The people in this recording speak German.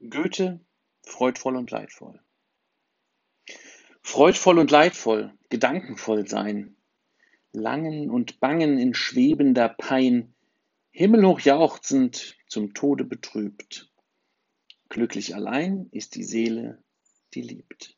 Goethe, freudvoll und leidvoll. Freudvoll und leidvoll, gedankenvoll sein, langen und bangen in schwebender Pein, himmelhoch jauchzend, zum Tode betrübt. Glücklich allein ist die Seele, die liebt.